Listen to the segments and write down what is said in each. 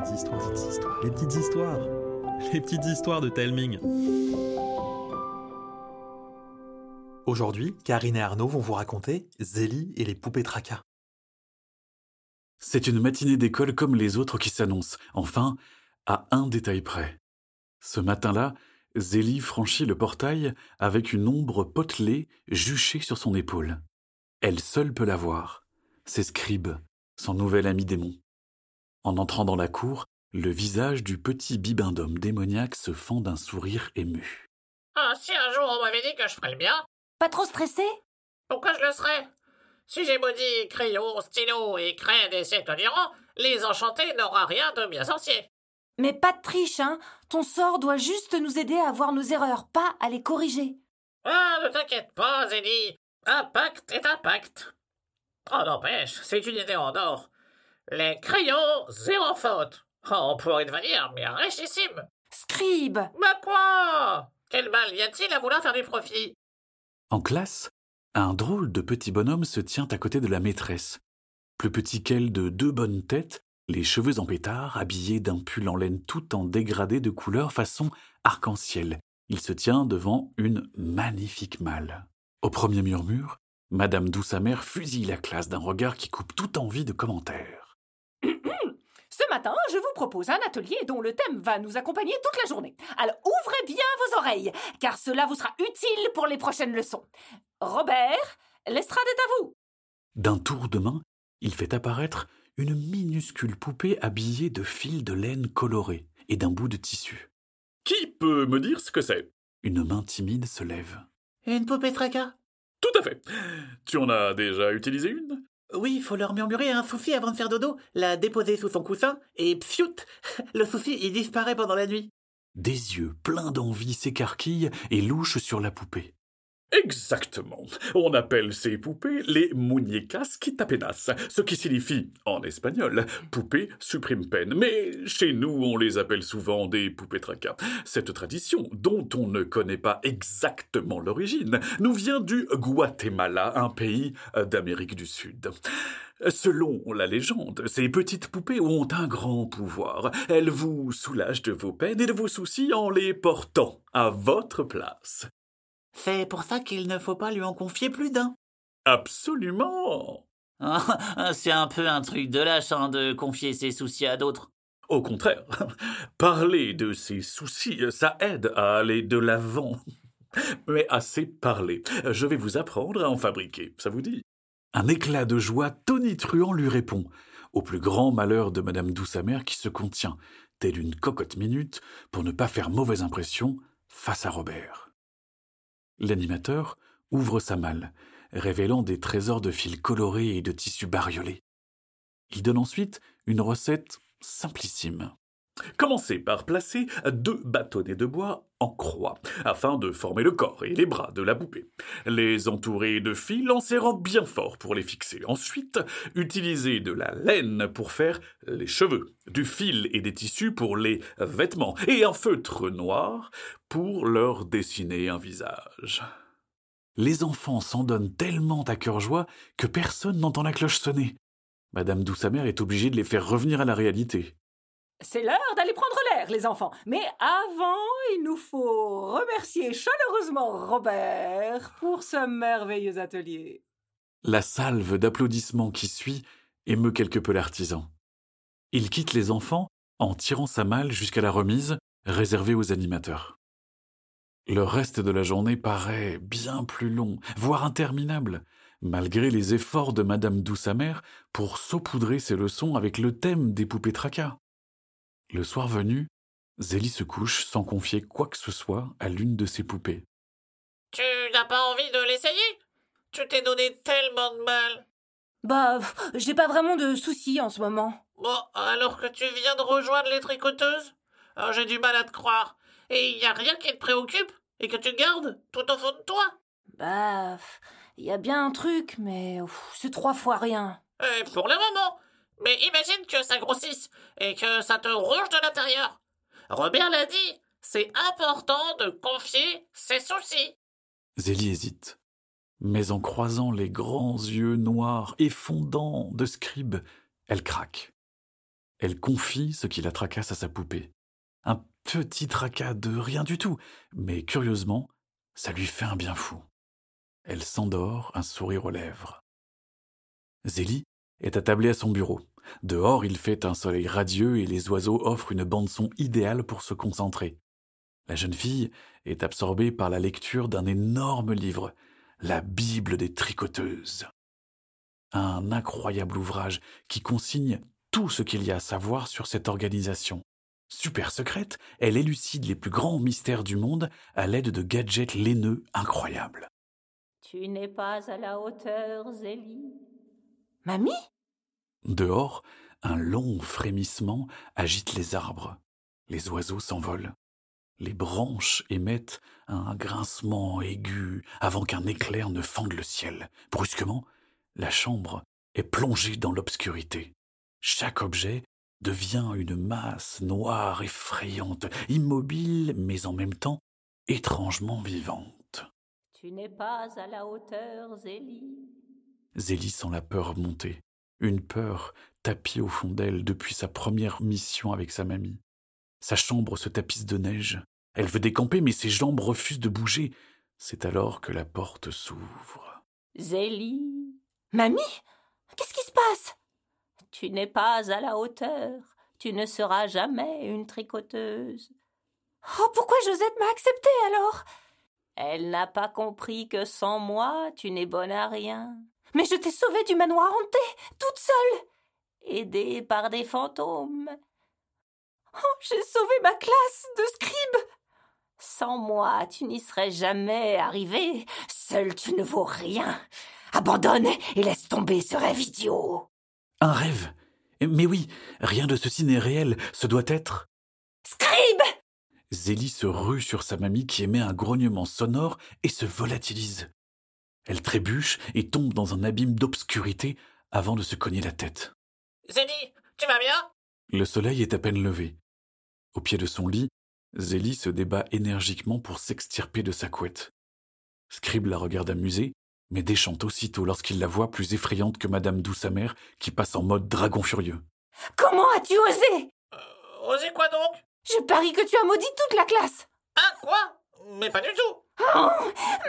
petites histoires, les petites histoires, les petites histoires, les petites histoires de Telming. Aujourd'hui, Karine et Arnaud vont vous raconter Zélie et les poupées tracas. C'est une matinée d'école comme les autres qui s'annoncent, enfin, à un détail près. Ce matin-là, Zélie franchit le portail avec une ombre potelée juchée sur son épaule. Elle seule peut la voir. C'est Scribe, son nouvel ami démon. En entrant dans la cour, le visage du petit bibendum démoniaque se fend d'un sourire ému. Ah, si un jour on m'avait dit que je ferais le bien, Pas trop stressé? Pourquoi je le serais? Si j'ai maudit crayon, stylo et craie des siècles durant, les enchantés n'aura rien de bien sorcier. Mais pas de triche, hein Ton sort doit juste nous aider à voir nos erreurs, pas à les corriger. Ah, ne t'inquiète pas, Zélie. Un pacte est un pacte. Oh, n'empêche, c'est une idée en or. Les crayons, zéro faute. Oh, on pourrait devenir bien richissime. Scribe Mais quoi? Quel mal y a-t-il à vouloir faire du profit? En classe, un drôle de petit bonhomme se tient à côté de la maîtresse. Plus petit qu'elle de deux bonnes têtes, les cheveux en pétard, habillé d'un pull en laine tout en dégradé de couleur façon arc-en-ciel. Il se tient devant une magnifique malle. Au premier murmure, Madame Douce-Amère fusille la classe d'un regard qui coupe toute envie de commentaire. Ce matin, je vous propose un atelier dont le thème va nous accompagner toute la journée. Alors ouvrez bien vos oreilles, car cela vous sera utile pour les prochaines leçons. Robert, l'estrade est à vous. D'un tour de main, il fait apparaître une minuscule poupée habillée de fils de laine colorés et d'un bout de tissu. Qui peut me dire ce que c'est? Une main timide se lève. Une poupée tracas? Tout à fait. Tu en as déjà utilisé une? Oui, faut leur murmurer un souci avant de faire dodo, la déposer sous son coussin, et pfiout Le souci, il disparaît pendant la nuit. Des yeux pleins d'envie s'écarquillent et louchent sur la poupée. Exactement. On appelle ces poupées les muñecas quitapenas, ce qui signifie, en espagnol, poupée supprime peine. Mais chez nous, on les appelle souvent des poupées tracas. Cette tradition, dont on ne connaît pas exactement l'origine, nous vient du Guatemala, un pays euh, d'Amérique du Sud. Selon la légende, ces petites poupées ont un grand pouvoir. Elles vous soulagent de vos peines et de vos soucis en les portant à votre place. C'est pour ça qu'il ne faut pas lui en confier plus d'un. Absolument. Ah, C'est un peu un truc de lâche hein, de confier ses soucis à d'autres. Au contraire, parler de ses soucis, ça aide à aller de l'avant. Mais assez parlé. Je vais vous apprendre à en fabriquer, ça vous dit? Un éclat de joie tonitruant lui répond, au plus grand malheur de Madame Douce-Amère qui se contient, telle une cocotte minute, pour ne pas faire mauvaise impression face à Robert. L'animateur ouvre sa malle, révélant des trésors de fils colorés et de tissus bariolés. Il donne ensuite une recette simplissime. Commencez par placer deux bâtonnets de bois en croix, afin de former le corps et les bras de la poupée. Les entourer de fils en serrant bien fort pour les fixer. Ensuite, utilisez de la laine pour faire les cheveux, du fil et des tissus pour les vêtements, et un feutre noir pour leur dessiner un visage. Les enfants s'en donnent tellement à cœur joie que personne n'entend la cloche sonner. Madame Douce-Amère est obligée de les faire revenir à la réalité. C'est l'heure d'aller prendre l'air, les enfants. Mais avant, il nous faut remercier chaleureusement Robert pour ce merveilleux atelier. La salve d'applaudissements qui suit émeut quelque peu l'artisan. Il quitte les enfants en tirant sa malle jusqu'à la remise réservée aux animateurs. Le reste de la journée paraît bien plus long, voire interminable, malgré les efforts de Madame Douce-Amère pour saupoudrer ses leçons avec le thème des poupées tracas. Le soir venu, Zélie se couche sans confier quoi que ce soit à l'une de ses poupées. Tu n'as pas envie de l'essayer? Tu t'es donné tellement de mal. Bah, j'ai pas vraiment de soucis en ce moment. Bon, alors que tu viens de rejoindre les tricoteuses? Ah, J'ai du mal à te croire. Et il y a rien qui te préoccupe? Et que tu gardes tout au fond de toi? Bah, il y a bien un truc, mais c'est trois fois rien. Et pour le moment Mais imagine que ça grossisse et que ça te ronge de l'intérieur. Robert l'a dit, c'est important de confier ses soucis. Zélie hésite. Mais en croisant les grands yeux noirs et fondants de Scribe, elle craque. Elle confie ce qui la tracasse à sa poupée. Un petit tracas de rien du tout, mais curieusement, ça lui fait un bien fou. Elle s'endort, un sourire aux lèvres. Zélie est attablée à son bureau. Dehors, il fait un soleil radieux et les oiseaux offrent une bande-son idéale pour se concentrer. La jeune fille est absorbée par la lecture d'un énorme livre, la Bible des tricoteuses. Un incroyable ouvrage qui consigne tout ce qu'il y a à savoir sur cette organisation. Super secrète, elle élucide les plus grands mystères du monde à l'aide de gadgets laineux incroyables. Tu n'es pas à la hauteur, Zélie. Mamie? Dehors, un long frémissement agite les arbres. Les oiseaux s'envolent. Les branches émettent un grincement aigu avant qu'un éclair ne fende le ciel. Brusquement, la chambre est plongée dans l'obscurité. Chaque objet devient une masse noire effrayante, immobile mais en même temps étrangement vivante. Tu n'es pas à la hauteur, Zélie. Zélie sent la peur monter, une peur tapie au fond d'elle depuis sa première mission avec sa mamie. Sa chambre se tapisse de neige. Elle veut décamper, mais ses jambes refusent de bouger. C'est alors que la porte s'ouvre. Zélie, Mamie Qu'est-ce qui se passe? Tu n'es pas à la hauteur. Tu ne seras jamais une tricoteuse. Oh, pourquoi Josette m'a acceptée alors? Elle n'a pas compris que sans moi, tu n'es bonne à rien. Mais je t'ai sauvée du manoir hanté, toute seule. Aidée par des fantômes. Oh, j'ai sauvé ma classe de scribe. Sans moi, tu n'y serais jamais arrivé. Seul, tu ne vaux rien. Abandonne et laisse tomber ce rêve idiot. Un rêve Mais oui, rien de ceci n'est réel, ce doit être. Scribe Zélie se rue sur sa mamie qui émet un grognement sonore et se volatilise. Elle trébuche et tombe dans un abîme d'obscurité avant de se cogner la tête. Zélie, tu vas bien? Le soleil est à peine levé. Au pied de son lit, Zélie se débat énergiquement pour s'extirper de sa couette. Scribe la regarde amusée mais déchante aussitôt lorsqu'il la voit plus effrayante que Madame Douce Amère qui passe en mode dragon furieux. Comment as-tu osé? Euh, Osé quoi donc? Je parie que tu as maudit toute la classe. Hein, quoi? Mais pas du tout. Oh,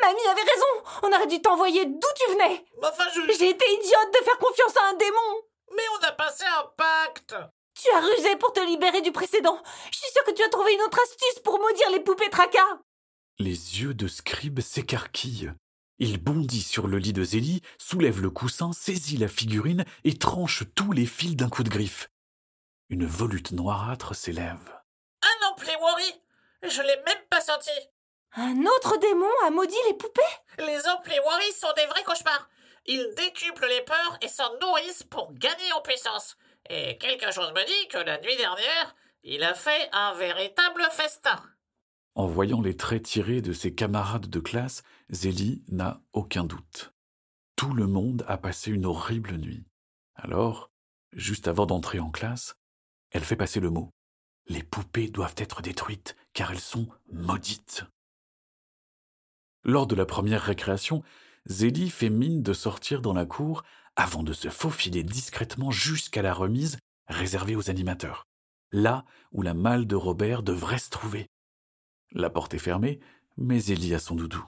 mamie avait raison. On aurait dû t'envoyer d'où tu venais. Enfin, je... J'ai été idiote de faire confiance à un démon. Mais on a passé un pacte. Tu as rusé pour te libérer du précédent. Je suis sûre que tu as trouvé une autre astuce pour maudire les poupées tracas. Les yeux de Scribe s'écarquillent. Il bondit sur le lit de Zélie, soulève le coussin, saisit la figurine et tranche tous les fils d'un coup de griffe. Une volute noirâtre s'élève. Un Ampliwari Je l'ai même pas senti Un autre démon a maudit les poupées? Les Ampliwari sont des vrais cauchemars Ils décuplent les peurs et s'en nourrissent pour gagner en puissance. Et quelque chose me dit que la nuit dernière, il a fait un véritable festin. En voyant les traits tirés de ses camarades de classe, Zélie n'a aucun doute. Tout le monde a passé une horrible nuit. Alors, juste avant d'entrer en classe, elle fait passer le mot. Les poupées doivent être détruites, car elles sont maudites. Lors de la première récréation, Zélie fait mine de sortir dans la cour avant de se faufiler discrètement jusqu'à la remise réservée aux animateurs, là où la malle de Robert devrait se trouver. La porte est fermée, mais Zélie a son doudou.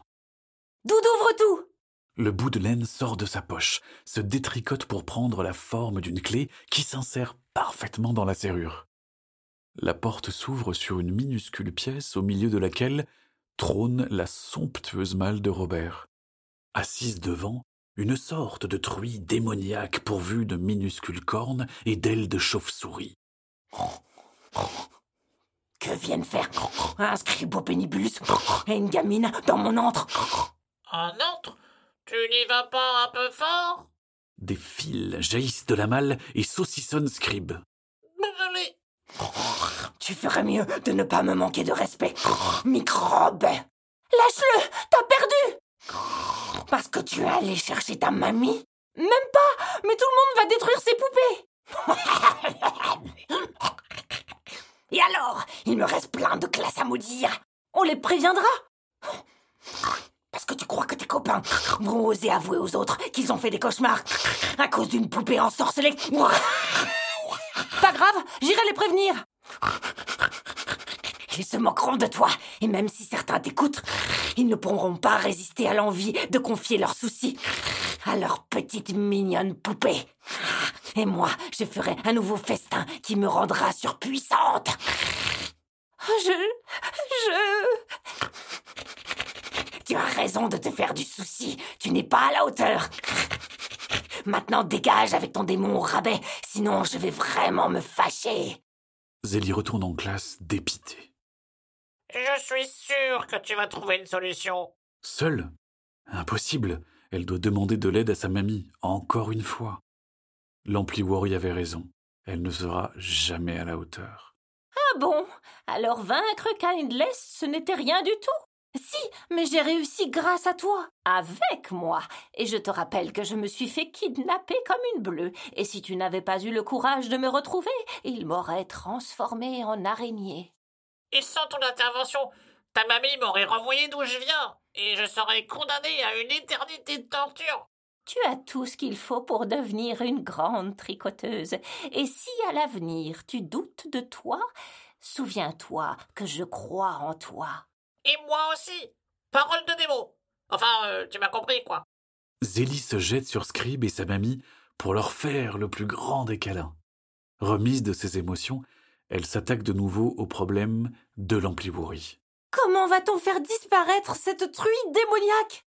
Doudou ouvre tout Le bout de laine sort de sa poche, se détricote pour prendre la forme d'une clé qui s'insère parfaitement dans la serrure. La porte s'ouvre sur une minuscule pièce au milieu de laquelle trône la somptueuse malle de Robert. Assise devant, une sorte de truie démoniaque pourvue de minuscules cornes et d'ailes de chauve-souris. Que viennent faire un scribo pénibulus et une gamine dans mon antre? Un antre? Tu n'y vas pas un peu fort? Des fils jaillissent de la malle et saucissonnent Scribe. Désolé. Tu ferais mieux de ne pas me manquer de respect, microbe. Lâche-le, t'as perdu. Parce que tu es allé chercher ta mamie Même pas, mais tout le monde va détruire ses poupées. Et alors Il me reste plein de classes à maudire. On les préviendra Parce que tu crois que tes copains vont oser avouer aux autres qu'ils ont fait des cauchemars à cause d'une poupée ensorcelée j'irai les prévenir. Ils se moqueront de toi, et même si certains t'écoutent, ils ne pourront pas résister à l'envie de confier leurs soucis à leur petite mignonne poupée. Et moi, je ferai un nouveau festin qui me rendra surpuissante. Je... je... Tu as raison de te faire du souci, tu n'es pas à la hauteur. Maintenant dégage avec ton démon au rabais, sinon je vais vraiment me fâcher. Zélie retourne en classe dépitée. Je suis sûr que tu vas trouver une solution. Seule? Impossible. Elle doit demander de l'aide à sa mamie, encore une fois. L'ampli Worry avait raison. Elle ne sera jamais à la hauteur. Ah bon? Alors vaincre Kindless, ce n'était rien du tout Si, mais j'ai réussi grâce à toi. Avec moi. Et je te rappelle que je me suis fait kidnapper comme une bleue. Et si tu n'avais pas eu le courage de me retrouver, il m'aurait transformée en araignée. Et sans ton intervention, ta mamie m'aurait renvoyé d'où je viens, et je serais condamné à une éternité de torture. Tu as tout ce qu'il faut pour devenir une grande tricoteuse. Et si à l'avenir tu doutes de toi, souviens-toi que je crois en toi. Et moi aussi. Parole de démo. Enfin, euh, tu m'as compris, quoi. Zélie se jette sur Scribe et sa mamie pour leur faire le plus grand des câlins. Remise de ses émotions, elle s'attaque de nouveau au problème de l'amplivouri. Comment va-t-on faire disparaître cette truie démoniaque?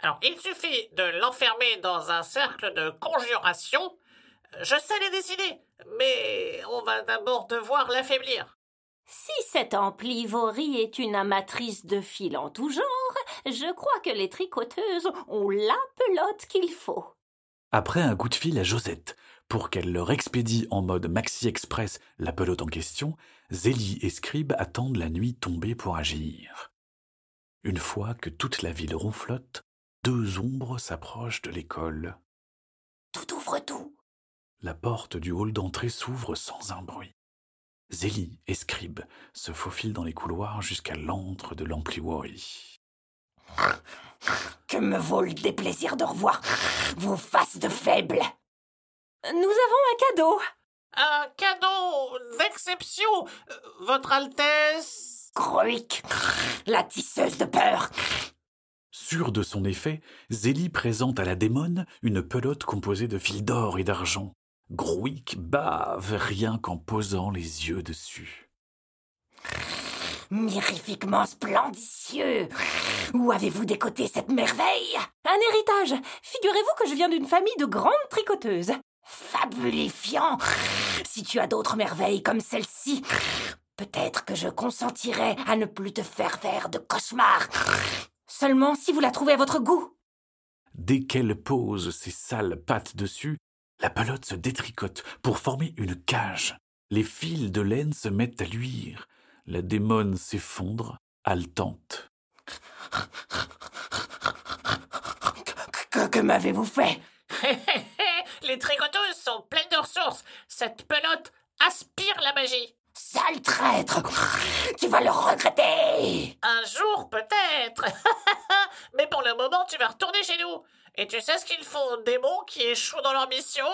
Alors, il suffit de l'enfermer dans un cercle de conjuration. Je sais les décider, mais on va d'abord devoir l'affaiblir. Si cette amplivorie est une amatrice de fil en tout genre, je crois que les tricoteuses ont la pelote qu'il faut. Après un coup de fil à Josette, pour qu'elle leur expédie en mode Maxi Express la pelote en question, Zélie et Scribe attendent la nuit tombée pour agir. Une fois que toute la ville ronflotte, deux ombres s'approchent de l'école. Tout ouvre tout. La porte du hall d'entrée s'ouvre sans un bruit. Zélie et Scribe se faufilent dans les couloirs jusqu'à l'antre de l'Ampliwori. Que me vaut le déplaisir de revoir vos faces de faibles? Nous avons un cadeau. Un cadeau d'exception, euh, Votre Altesse. Gruik, la tisseuse de peur. Sûre de son effet, Zélie présente à la démone une pelote composée de fils d'or et d'argent. Gruik bave rien qu'en posant les yeux dessus. Mirifiquement splendicieux. Où avez-vous décoté cette merveille? Un héritage. Figurez-vous que je viens d'une famille de grandes tricoteuses. Fabulifiant. Si tu as d'autres merveilles comme celle-ci, peut-être que je consentirai à ne plus te faire faire de cauchemars. Seulement si vous la trouvez à votre goût. Dès qu'elle pose ses sales pattes dessus, la pelote se détricote pour former une cage. Les fils de laine se mettent à luire. La démone s'effondre, haletante. Que, que m'avez-vous fait? Les tricoteuses sont pleines de ressources. Cette pelote aspire la magie. Sale traître Tu vas le regretter Un jour peut-être. Mais pour le moment, tu vas retourner chez nous. Et tu sais ce qu'ils font? Aux démons qui échouent dans leur mission?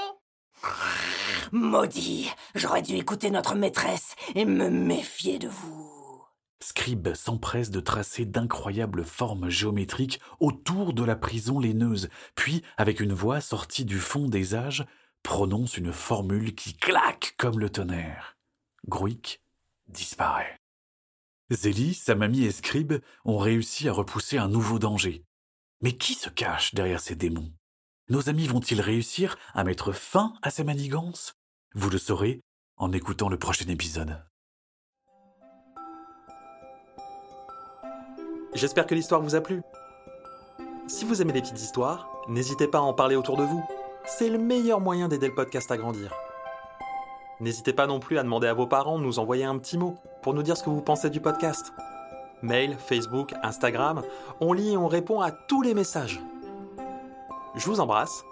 Maudit J'aurais dû écouter notre maîtresse et me méfier de vous. Scribe s'empresse de tracer d'incroyables formes géométriques autour de la prison laineuse, puis, avec une voix sortie du fond des âges, prononce une formule qui claque comme le tonnerre. Gruik disparaît. Zélie, sa mamie et Scribe ont réussi à repousser un nouveau danger. Mais qui se cache derrière ces démons? Nos amis vont-ils réussir à mettre fin à ces manigances? Vous le saurez en écoutant le prochain épisode. J'espère que l'histoire vous a plu. Si vous aimez les petites histoires, n'hésitez pas à en parler autour de vous. C'est le meilleur moyen d'aider le podcast à grandir. N'hésitez pas non plus à demander à vos parents de nous envoyer un petit mot pour nous dire ce que vous pensez du podcast. Mail, Facebook, Instagram, on lit et on répond à tous les messages. Je vous embrasse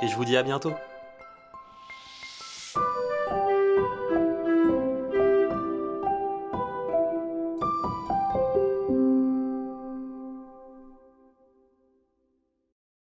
et je vous dis à bientôt.